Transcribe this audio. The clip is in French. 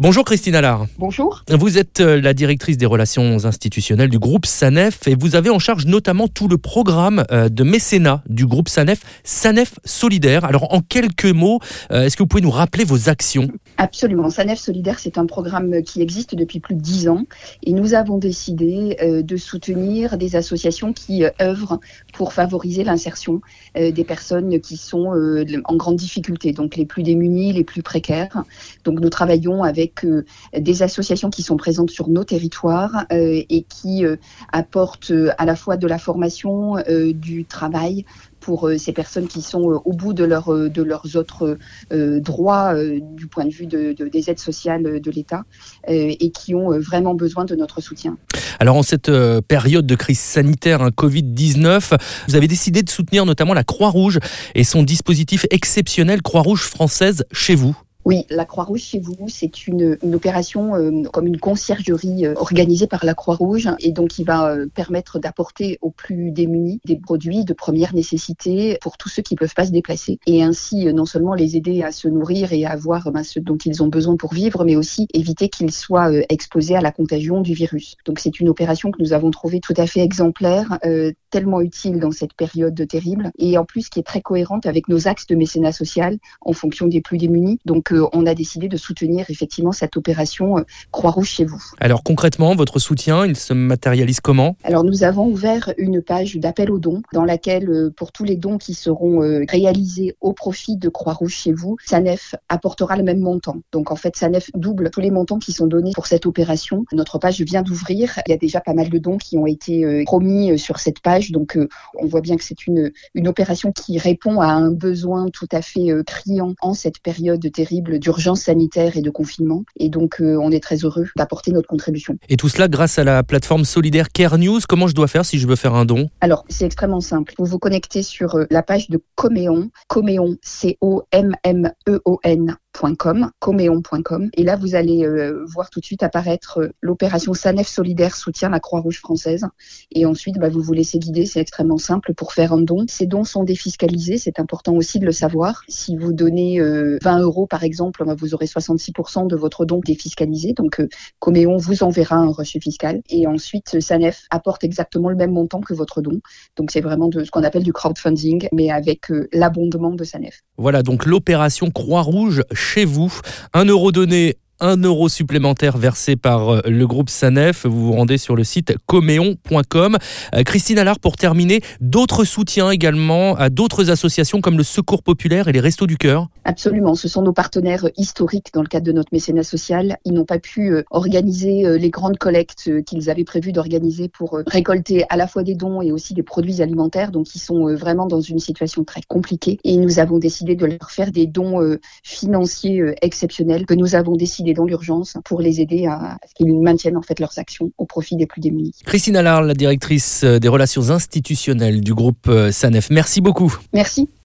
Bonjour Christine Allard. Bonjour. Vous êtes euh, la directrice des relations institutionnelles du groupe SANEF et vous avez en charge notamment tout le programme euh, de mécénat du groupe SANEF, SANEF Solidaire. Alors en quelques mots, euh, est-ce que vous pouvez nous rappeler vos actions? Absolument. SANEF Solidaire, c'est un programme qui existe depuis plus de dix ans et nous avons décidé de soutenir des associations qui œuvrent pour favoriser l'insertion des personnes qui sont en grande difficulté, donc les plus démunis, les plus précaires. Donc nous travaillons avec avec euh, des associations qui sont présentes sur nos territoires euh, et qui euh, apportent à la fois de la formation, du travail pour ces personnes qui sont au bout de, leur, de leurs autres droits du point de vue de, des aides sociales de l'État et qui ont vraiment besoin de notre soutien. Alors en cette période de crise sanitaire, hein, Covid-19, vous avez décidé de soutenir notamment la Croix-Rouge et son dispositif exceptionnel Croix-Rouge française chez vous. Oui, la Croix-Rouge chez vous, c'est une, une, opération euh, comme une conciergerie euh, organisée par la Croix-Rouge et donc qui va euh, permettre d'apporter aux plus démunis des produits de première nécessité pour tous ceux qui ne peuvent pas se déplacer et ainsi non seulement les aider à se nourrir et à avoir ben, ce dont ils ont besoin pour vivre, mais aussi éviter qu'ils soient exposés à la contagion du virus. Donc c'est une opération que nous avons trouvée tout à fait exemplaire, tellement utile dans cette période terrible et en plus qui est très cohérente avec nos axes de mécénat social en fonction des plus démunis. Donc on a décidé de soutenir effectivement cette opération euh, Croix-Rouge chez vous. Alors concrètement, votre soutien, il se matérialise comment? Alors nous avons ouvert une page d'appel aux dons dans laquelle euh, pour tous les dons qui seront euh, réalisés au profit de Croix-Rouge chez vous, SANEF apportera le même montant. Donc en fait, SANEF double tous les montants qui sont donnés pour cette opération. Notre page vient d'ouvrir. Il y a déjà pas mal de dons qui ont été promis sur cette page. Donc on voit bien que c'est une, une opération qui répond à un besoin tout à fait criant en cette période terrible d'urgence sanitaire et de confinement. Et donc, euh, on est très heureux d'apporter notre contribution. Et tout cela grâce à la plateforme solidaire Care News. Comment je dois faire si je veux faire un don? Alors, c'est extrêmement simple. Vous vous connectez sur euh, la page de Coméon, Coméon, C-O-M-M-E-O-N coméon.com. Et là, vous allez euh, voir tout de suite apparaître euh, l'opération SANEF Solidaire soutient la Croix-Rouge française. Et ensuite, bah, vous vous laissez guider, c'est extrêmement simple pour faire un don. Ces dons sont défiscalisés, c'est important aussi de le savoir. Si vous donnez 20 euh, euros, par exemple, bah, vous aurez 66% de votre don défiscalisé. Donc, Coméon vous enverra un reçu fiscal. Et ensuite, SANEF apporte exactement le même montant que votre don. Donc, c'est vraiment de ce qu'on appelle du crowdfunding, mais avec l'abondement de SANEF. Voilà, donc l'opération Croix-Rouge chez vous. Un euro donné 1 euro supplémentaire versé par euh, le groupe SANEF. Vous vous rendez sur le site coméon.com. Euh, Christine Allard, pour terminer, d'autres soutiens également à d'autres associations comme le Secours Populaire et les Restos du Cœur Absolument, ce sont nos partenaires historiques dans le cadre de notre mécénat social. Ils n'ont pas pu euh, organiser les grandes collectes qu'ils avaient prévu d'organiser pour récolter à la fois des dons et aussi des produits alimentaires. Donc ils sont vraiment dans une situation très compliquée et nous avons décidé de leur faire des dons financiers exceptionnels que nous avons décidé dans l'urgence pour les aider à, ce qu'ils maintiennent en fait leurs actions au profit des plus démunis. Christine Allard, la directrice des relations institutionnelles du groupe euh, SANEF. Merci beaucoup. Merci.